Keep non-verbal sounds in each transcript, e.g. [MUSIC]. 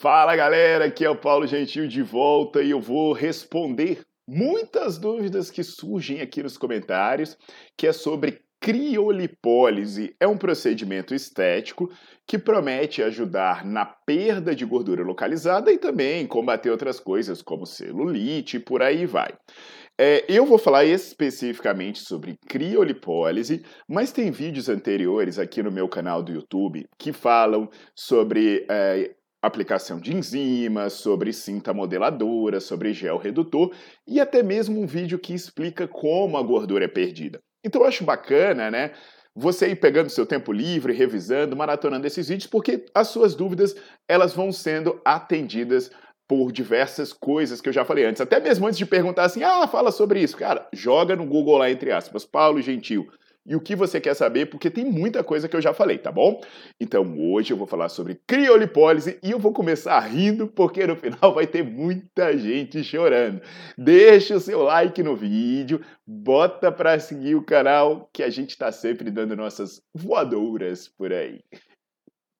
Fala galera, aqui é o Paulo Gentil de volta e eu vou responder muitas dúvidas que surgem aqui nos comentários, que é sobre criolipólise. É um procedimento estético que promete ajudar na perda de gordura localizada e também combater outras coisas como celulite e por aí vai. É, eu vou falar especificamente sobre criolipólise, mas tem vídeos anteriores aqui no meu canal do YouTube que falam sobre é, aplicação de enzimas, sobre cinta modeladora, sobre gel redutor e até mesmo um vídeo que explica como a gordura é perdida. Então eu acho bacana, né? Você ir pegando seu tempo livre, revisando, maratonando esses vídeos, porque as suas dúvidas elas vão sendo atendidas por diversas coisas que eu já falei antes. Até mesmo antes de perguntar assim, ah, fala sobre isso. Cara, joga no Google lá, entre aspas, Paulo Gentil, e o que você quer saber, porque tem muita coisa que eu já falei, tá bom? Então hoje eu vou falar sobre criolipólise e eu vou começar rindo, porque no final [LAUGHS] vai ter muita gente chorando. Deixa o seu like no vídeo, bota para seguir o canal, que a gente tá sempre dando nossas voadoras por aí.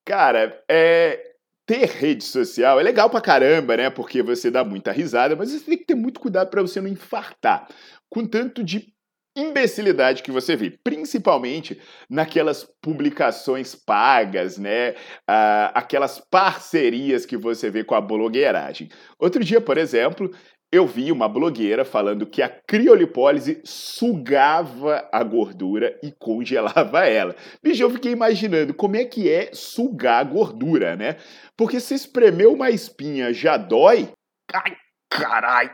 Cara, é, ter rede social é legal pra caramba, né? Porque você dá muita risada, mas você tem que ter muito cuidado para você não infartar. Com tanto de imbecilidade que você vê, principalmente naquelas publicações pagas, né? Ah, aquelas parcerias que você vê com a blogueiragem. Outro dia, por exemplo, eu vi uma blogueira falando que a criolipólise sugava a gordura e congelava ela. Bicho, eu fiquei imaginando como é que é sugar a gordura, né? Porque se espremer uma espinha já dói. Ai, carai!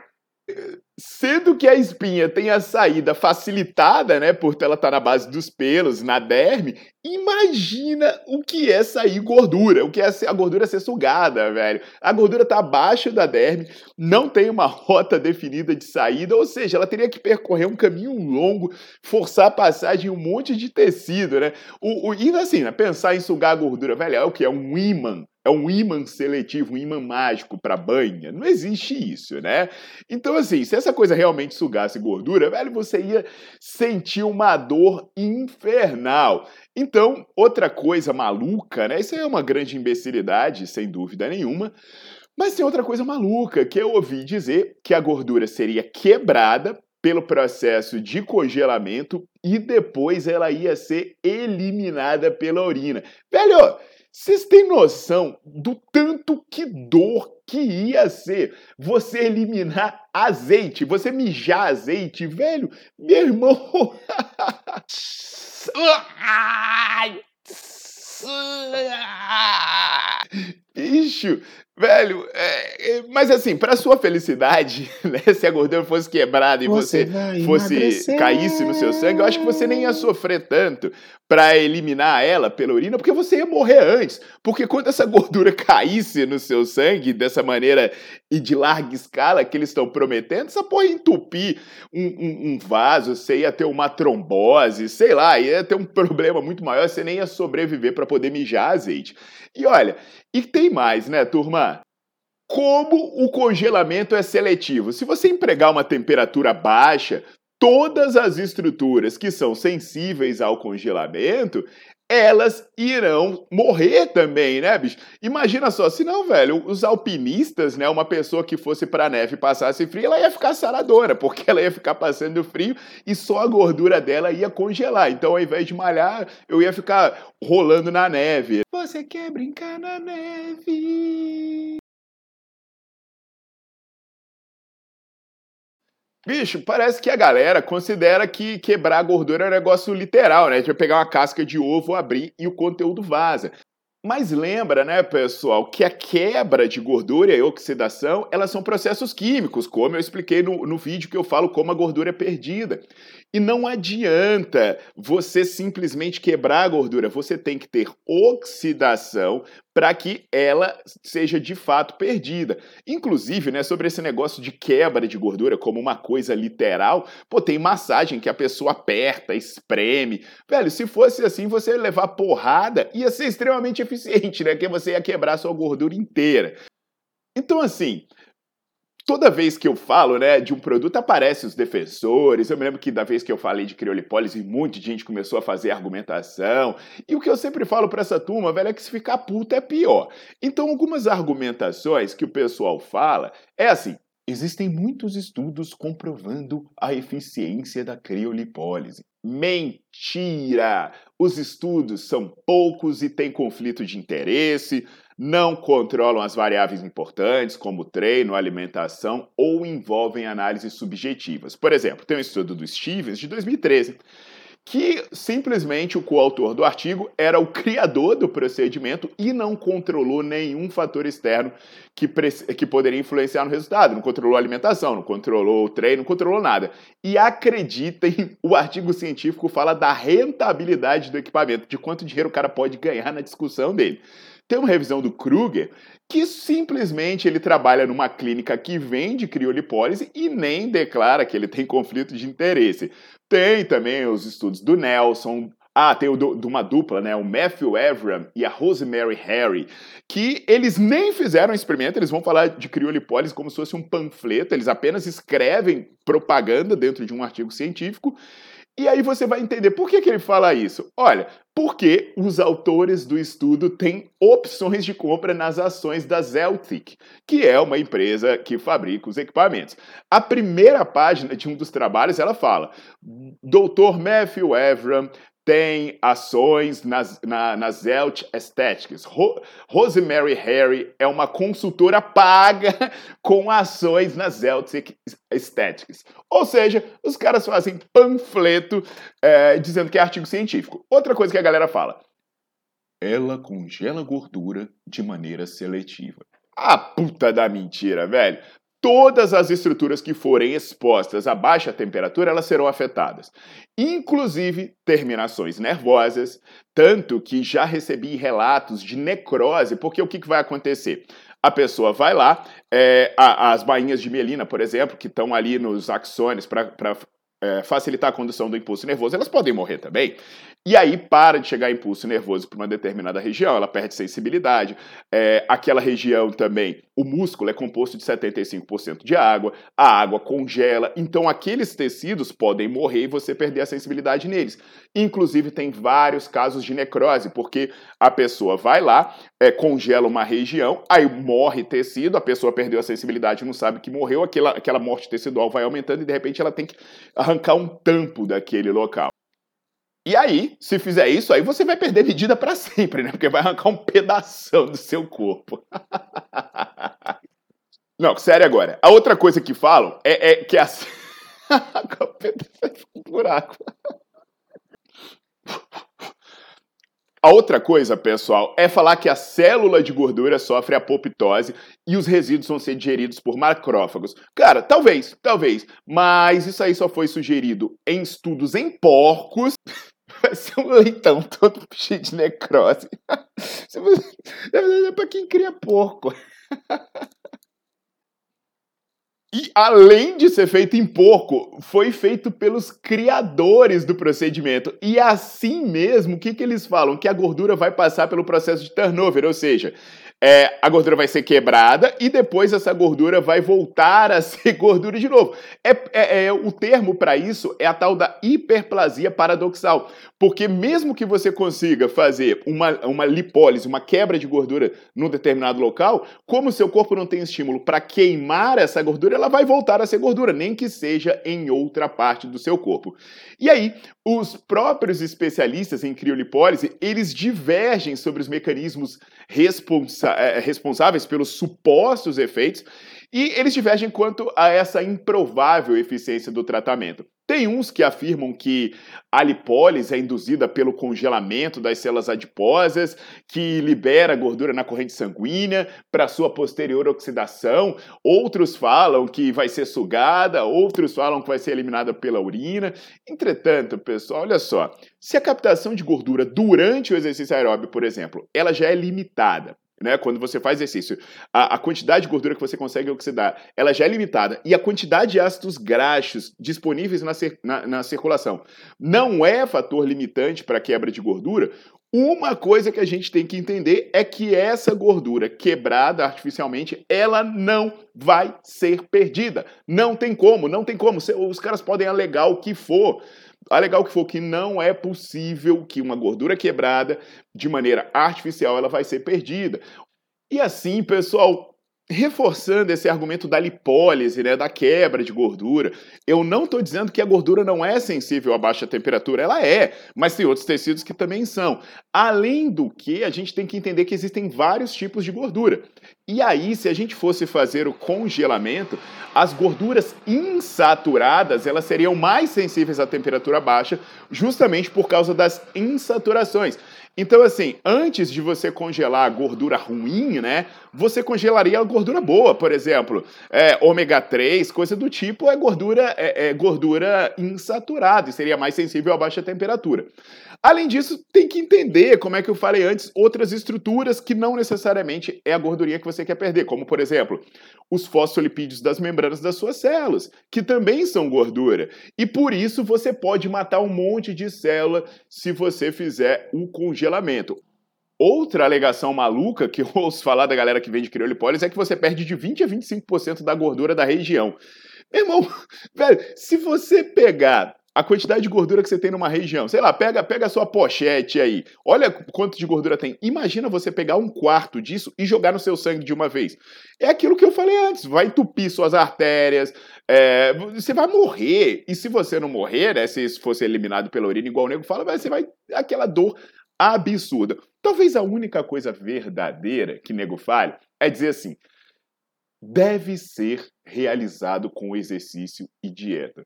Sendo que a espinha tem a saída facilitada, né, por ela estar tá na base dos pelos, na derme, imagina o que é sair gordura, o que é a gordura ser sugada, velho. A gordura está abaixo da derme, não tem uma [LAUGHS] rota definida de saída, ou seja, ela teria que percorrer um caminho longo, forçar a passagem de um monte de tecido, né? O, o, e assim, né, pensar em sugar a gordura, velho, é o que? É um imã é um ímã seletivo, um ímã mágico para banha. Não existe isso, né? Então, assim, se essa coisa realmente sugasse gordura, velho, você ia sentir uma dor infernal. Então, outra coisa maluca, né? Isso é uma grande imbecilidade, sem dúvida nenhuma. Mas tem outra coisa maluca, que eu ouvi dizer que a gordura seria quebrada pelo processo de congelamento e depois ela ia ser eliminada pela urina. Velho, vocês têm noção do tanto que dor que ia ser você eliminar azeite, você mijar azeite, velho? Meu irmão. [LAUGHS] Bicho, velho, é, é, mas assim, para sua felicidade, [LAUGHS] né, se a gordura fosse quebrada e você, você fosse emagrecer. caísse no seu sangue, eu acho que você nem ia sofrer tanto para eliminar ela pela urina, porque você ia morrer antes. Porque quando essa [LAUGHS] gordura caísse no seu sangue dessa maneira e de larga escala que eles estão prometendo, essa porra ia entupir um, um, um vaso, você ia ter uma trombose, sei lá, ia ter um [LAUGHS] problema muito maior, você nem ia sobreviver para poder mijar azeite. E olha, e tem mais, né, turma? Como o congelamento é seletivo. Se você empregar uma temperatura baixa, todas as estruturas que são sensíveis ao congelamento, elas irão morrer também, né, bicho? Imagina só, se não, velho, os alpinistas, né, uma pessoa que fosse pra neve e passasse frio, ela ia ficar saradora, [LAUGHS] porque ela ia ficar passando frio e só a gordura dela ia congelar. Então, ao invés de malhar, eu ia ficar rolando na neve você quer brincar na neve. Bicho, parece que a galera considera que quebrar a gordura é um negócio literal, né? De pegar uma casca de ovo, abrir e o conteúdo vaza. Mas lembra, né, pessoal, que a quebra de gordura e oxidação, elas são processos químicos, como eu expliquei no, no vídeo que eu falo como a gordura é perdida. E não adianta você simplesmente quebrar a gordura, você tem que ter oxidação para que ela seja de fato perdida. Inclusive, né, sobre esse negócio de quebra de gordura como uma coisa literal, pô, tem massagem que a pessoa aperta, espreme. Velho, se fosse assim, você levar porrada ia ser extremamente [LAUGHS] eficiente, né? Que você ia quebrar sua gordura inteira. Então, assim, toda vez que eu falo né, de um produto, aparecem os defensores. Eu me lembro que da vez que eu falei de criolipólise, muita gente começou a fazer argumentação. E o que eu sempre falo para essa turma, velho, é que se ficar puta é pior. Então, algumas argumentações que o pessoal fala é assim: Existem muitos estudos comprovando a eficiência da criolipólise. Mentira! Os estudos são poucos e têm conflito de interesse, não controlam as variáveis importantes, como treino, alimentação, ou envolvem análises subjetivas. Por exemplo, tem um estudo do Stevens de 2013 que simplesmente o coautor do artigo era o criador do procedimento e não controlou nenhum fator externo que, que poderia influenciar no resultado. Não controlou a alimentação, não controlou o treino, não controlou nada. E acreditem, o artigo científico fala da rentabilidade do equipamento, de quanto dinheiro o cara pode ganhar na discussão dele. Tem uma revisão do Kruger que simplesmente ele trabalha numa clínica que vende criolipólise e nem declara que ele tem conflito de interesse. Tem também os estudos do Nelson, ah, tem o de uma dupla, né? O Matthew Evram e a Rosemary Harry, que eles nem fizeram experimento, eles vão falar de criolipólise como se fosse um panfleto, eles apenas escrevem propaganda dentro de um artigo científico e aí você vai entender por que, que ele fala isso. Olha, porque os autores do estudo têm opções de compra nas ações da Zeltic, que é uma empresa que fabrica os equipamentos. A primeira página de um dos trabalhos, ela fala, Dr. Matthew Evram tem ações nas, na, na Zelt Aesthetics. Ro, Rosemary Harry é uma consultora paga [LAUGHS] com ações na Zelt Aesthetics. Ou seja, os caras fazem panfleto é, dizendo que é artigo científico. Outra coisa que a galera fala. Ela congela gordura de maneira seletiva. A puta da mentira, velho todas as estruturas que forem expostas a baixa temperatura, elas serão afetadas. Inclusive terminações nervosas, tanto que já recebi relatos de necrose, porque o que, que vai acontecer? A pessoa vai lá, é, as bainhas de mielina, por exemplo, que estão ali nos axônios para é, facilitar a condução do impulso nervoso, elas podem morrer também. E aí para de chegar impulso nervoso para uma determinada região, ela perde sensibilidade. É, aquela região também, o músculo é composto de 75% de água, a água congela, então aqueles tecidos podem morrer e você perder a sensibilidade neles. Inclusive tem vários casos de necrose, porque a pessoa vai lá, é, congela uma região, aí morre tecido, a pessoa perdeu a sensibilidade, não sabe que morreu, aquela, aquela morte tecidual vai aumentando e de repente ela tem que arrancar um tampo daquele local. E aí, se fizer isso, aí você vai perder medida para sempre, né? Porque vai arrancar um pedaço do seu corpo. [LAUGHS] Não, sério agora. A outra coisa que falam é, é que a. [LAUGHS] buraco. A outra coisa, pessoal, é falar que a célula de gordura sofre apoptose e os resíduos vão ser digeridos por macrófagos. Cara, talvez, talvez, mas isso aí só foi sugerido em estudos em porcos [LAUGHS] Ser um leitão todo [LAUGHS] cheio de necrose. [LAUGHS] É pra quem cria porco. E além de ser feito em porco, foi feito pelos criadores do procedimento. E assim mesmo, o que, que eles falam? Que a gordura vai passar pelo processo de turnover, ou seja, é, a gordura vai ser quebrada e depois essa gordura vai voltar a [LAUGHS] ser gordura de novo. É, é, é o termo para isso é a tal da hiperplasia paradoxal, porque mesmo que você consiga fazer uma, uma lipólise, uma quebra de gordura num determinado local, como seu corpo não tem estímulo para queimar essa gordura, ela vai voltar a ser gordura, nem que seja em outra parte do seu corpo. E aí, os próprios especialistas em criolipólise, eles divergem sobre os mecanismos responsa é, responsáveis pelos supostos efeitos E eles divergem quanto a essa improvável eficiência do tratamento. Tem uns que afirmam que a lipólise é induzida pelo congelamento das células adiposas, que libera gordura na corrente sanguínea para sua posterior oxidação. Outros falam que vai ser sugada, outros falam que vai ser eliminada pela urina. Entretanto, pessoal, olha só, se a captação de gordura durante o exercício aeróbio, por exemplo, ela já é limitada, né? Quando você faz exercício, a, a, quantidade de gordura que você consegue oxidar, ela já é limitada e a quantidade de ácidos graxos disponíveis na, na, na circulação não é fator limitante para quebra de gordura. Uma coisa que a gente tem que entender é que essa gordura quebrada artificialmente, ela não vai ser perdida. Não tem como, não tem como. Os caras podem alegar o que for. Alegar o que for que não é possível que uma gordura quebrada de maneira artificial ela vai ser perdida. E assim, pessoal, reforçando esse argumento da lipólise, né, da quebra de gordura, eu não estou dizendo que a gordura não é sensível a baixa temperatura, ela é, mas tem outros tecidos que também são. Além do que, a gente tem que entender que existem vários tipos de gordura. E aí, se a gente fosse fazer o congelamento, as gorduras insaturadas, elas seriam mais sensíveis à temperatura baixa, justamente por causa das insaturações. Então, assim, antes de você congelar a gordura ruim, né? Você congelaria a gordura boa, por exemplo. É, ômega 3, coisa do tipo, é gordura, é, é gordura insaturada e seria mais sensível a baixa temperatura. Além disso, tem que entender, como é que eu falei antes, outras estruturas que não necessariamente é a gordurinha que você quer perder, como, por exemplo, os fosfolipídios das membranas das suas células, que também são gordura. E por isso você pode matar um monte de célula se você fizer o congelamento. Outra alegação maluca que eu ouço falar da galera que vende criolipólise é que você perde de 20 a 25% da gordura da região. Meu irmão, [LAUGHS] velho, se você pegar a quantidade de gordura que você tem numa região. Sei lá, pega, pega a sua pochete aí. Olha quanto de gordura tem. Imagina você pegar um quarto disso e jogar no seu sangue de uma vez. É aquilo que eu falei antes. Vai entupir suas artérias. É, você vai morrer. E se você não morrer, né? Se isso fosse eliminado pela urina, igual o nego fala, você vai. Aquela dor absurda. Talvez a única coisa verdadeira que nego fale é dizer assim: deve ser realizado com exercício e dieta.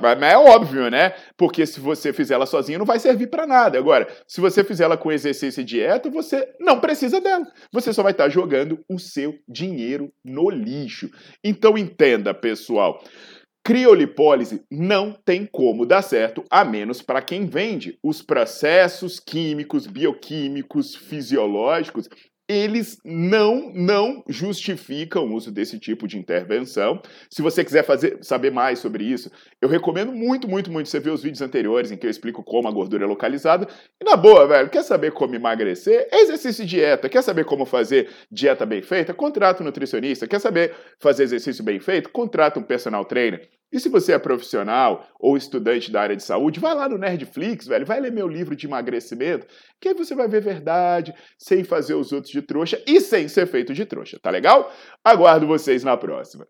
Mas é óbvio, né? Porque se você fizer ela sozinha, não vai servir para nada. Agora, se você fizer ela com exercício e dieta, você não precisa dela. Você só vai estar tá jogando o seu dinheiro no lixo. Então entenda, pessoal. Criolipólise não tem como dar certo, a menos para quem vende. Os processos químicos, bioquímicos, fisiológicos eles não não justificam o uso desse tipo de intervenção. Se você quiser fazer, saber mais sobre isso, eu recomendo muito, muito, muito você ver os vídeos anteriores em que eu explico como a gordura é localizada. E na boa, velho, quer saber como emagrecer? Exercício e dieta. Quer saber como fazer dieta bem feita? Contrata um nutricionista. Quer saber fazer exercício bem feito? Contrata um personal trainer. E se você é profissional ou estudante da área de saúde, vai lá no Nerdflix, velho, vai ler meu livro de emagrecimento, que aí você vai ver verdade, sem fazer os outros de trouxa e sem ser feito de trouxa, tá legal? Aguardo vocês na próxima.